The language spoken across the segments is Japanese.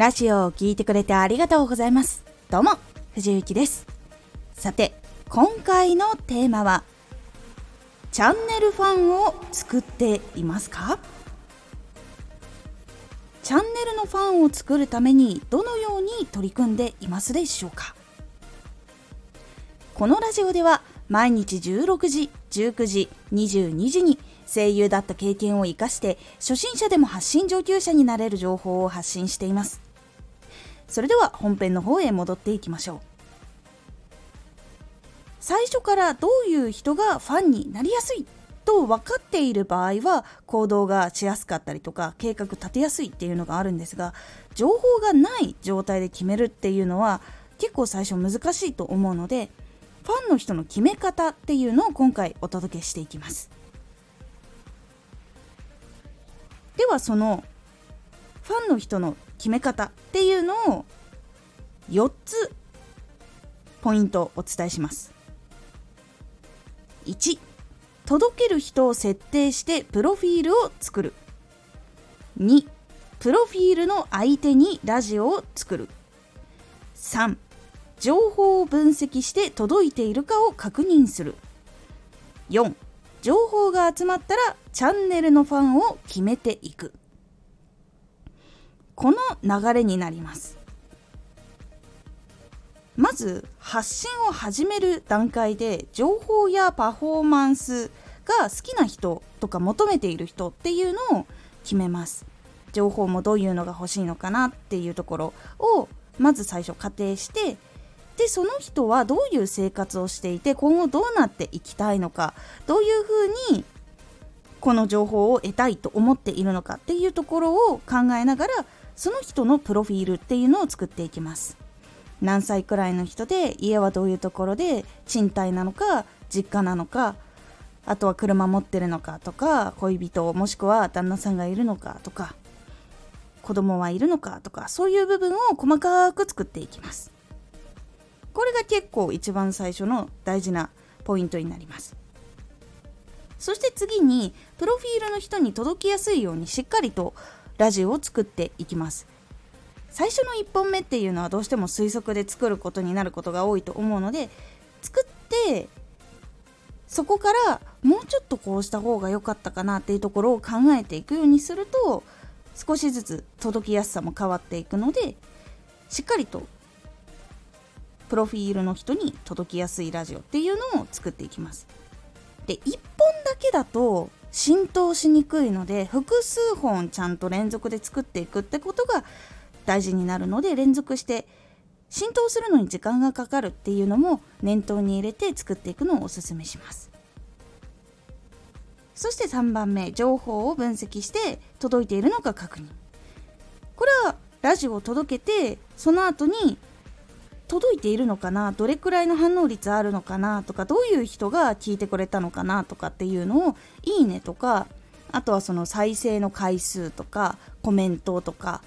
ラジオを聴いてくれてありがとうございます。どうも、藤幸です。さて、今回のテーマは、チャンネルファンを作っていますか？チャンネルのファンを作るためにどのように取り組んでいますでしょうか？このラジオでは毎日16時、19時、22時に声優だった経験を生かして初心者でも発信上級者になれる情報を発信しています。それでは本編の方へ戻っていきましょう。最初からどういう人がファンになりやすいと分かっている場合は行動がしやすかったりとか計画立てやすいっていうのがあるんですが情報がない状態で決めるっていうのは結構最初難しいと思うのでファンの人の決め方っていうのを今回お届けしていきます。ではそのファンの人の決め方っていうのを4つポイントお伝えします。1届ける人を設定してプロフィールを作る。2プロフィールの相手にラジオを作る。3情報を分析して届いているかを確認する。4情報が集まったらチャンネルのファンを決めていく。この流れになります。まず発信を始める段階で情報やパフォーマンスが好きな人とか求めている人っていうのを決めます。情報もどういうのが欲しいのかなっていうところをまず最初仮定してでその人はどういう生活をしていて今後どうなっていきたいのかどういうふうにこの情報を得たいと思っているのかっていうところを考えながらその人のプロフィールっていうのを作っていきます。何歳くらいの人で家はどういうところで賃貸なのか実家なのかあとは車持ってるのかとか恋人もしくは旦那さんがいるのかとか子供はいるのかとかそういう部分を細かく作っていきます。これが結構一番最初の大事なポイントになります。そして次にプロフィールの人に届きやすいようにしっかりとラジオを作っていきます最初の1本目っていうのはどうしても推測で作ることになることが多いと思うので作ってそこからもうちょっとこうした方が良かったかなっていうところを考えていくようにすると少しずつ届きやすさも変わっていくのでしっかりとプロフィールの人に届きやすいラジオっていうのを作っていきます。で1本だけだと浸透しにくいので複数本ちゃんと連続で作っていくってことが大事になるので連続して浸透するのに時間がかかるっていうのも念頭に入れて作っていくのをおすすめします。そして3番目情報を分析して届いているのか確認。これはラジオを届けてその後に届いているのかな？どれくらいの反応率あるのかな？とかどういう人が聞いてくれたのかな？とかっていうのをいいねとかあとはその再生の回数とかコメントとか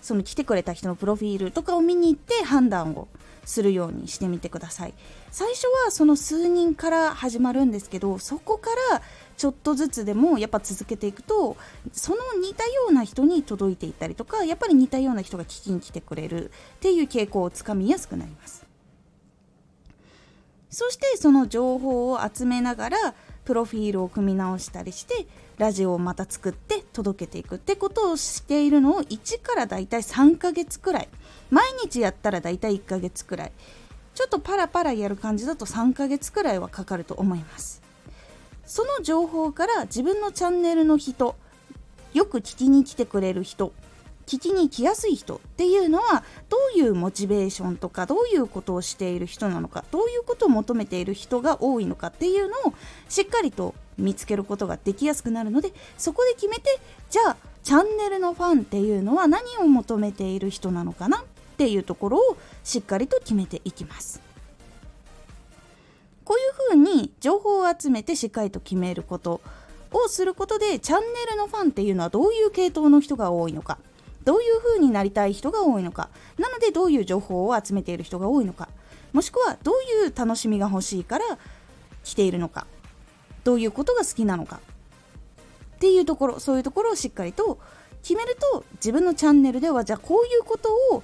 その来てくれた人のプロフィールとかを見に行って判断をするようにしてみてください。最初はその数人から始まるんですけどそこからちょっとずつでもやっぱ続けていくとその似たような人に届いていったりとかやっぱり似たような人が聞きに来てくれるっていう傾向をつかみやすくなります。そしてその情報を集めながらプロフィールを組み直したりしてラジオをまた作って届けていくってことをしているのを1からだいたい3ヶ月くらい。毎日やったらだいたい1ヶ月くらい。ちょっとパラパラやる感じだと3ヶ月くらいはかかると思います。その情報から自分のチャンネルの人よく聞きに来てくれる人聞きに来やすい人っていうのはどういうモチベーションとかどういうことをしている人なのかどういうことを求めている人が多いのかっていうのをしっかりと見つけることができやすくなるのでそこで決めてじゃあチャンネルのファンっていうのは何を求めている人なのかなっていうところをしっかりと決めていきます。に情報を集めてしっかりと決めることをすることでチャンネルのファンっていうのはどういう系統の人が多いのかどういう風になりたい人が多いのかなのでどういう情報を集めている人が多いのかもしくはどういう楽しみが欲しいから来ているのかどういうことが好きなのかっていうところそういうところをしっかりと決めると自分のチャンネルではじゃあこういうことを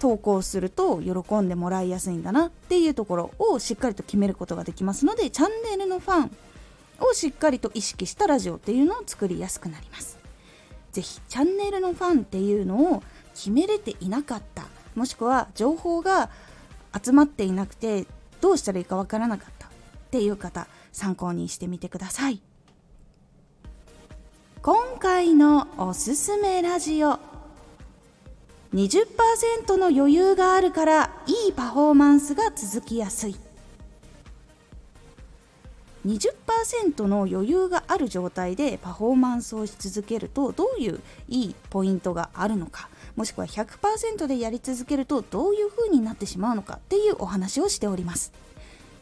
投稿すると喜んでもらいやすいんだなっていうところをしっかりと決めることができますのでチャンネルのファンをしっかりと意識したラジオっていうのを作りやすくなります。是非チャンネルのファンっていうのを決めれていなかったもしくは情報が集まっていなくてどうしたらいいかわからなかったっていう方参考にしてみてください。今回のおすすめラジオ。20%の余裕があるからいいパフォーマンスが続きやすい。20%の余裕がある状態でパフォーマンスをし続けるとどういういいポイントがあるのかもしくは100%でやり続けるとどういうふうになってしまうのかっていうお話をしております。